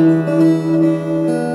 Música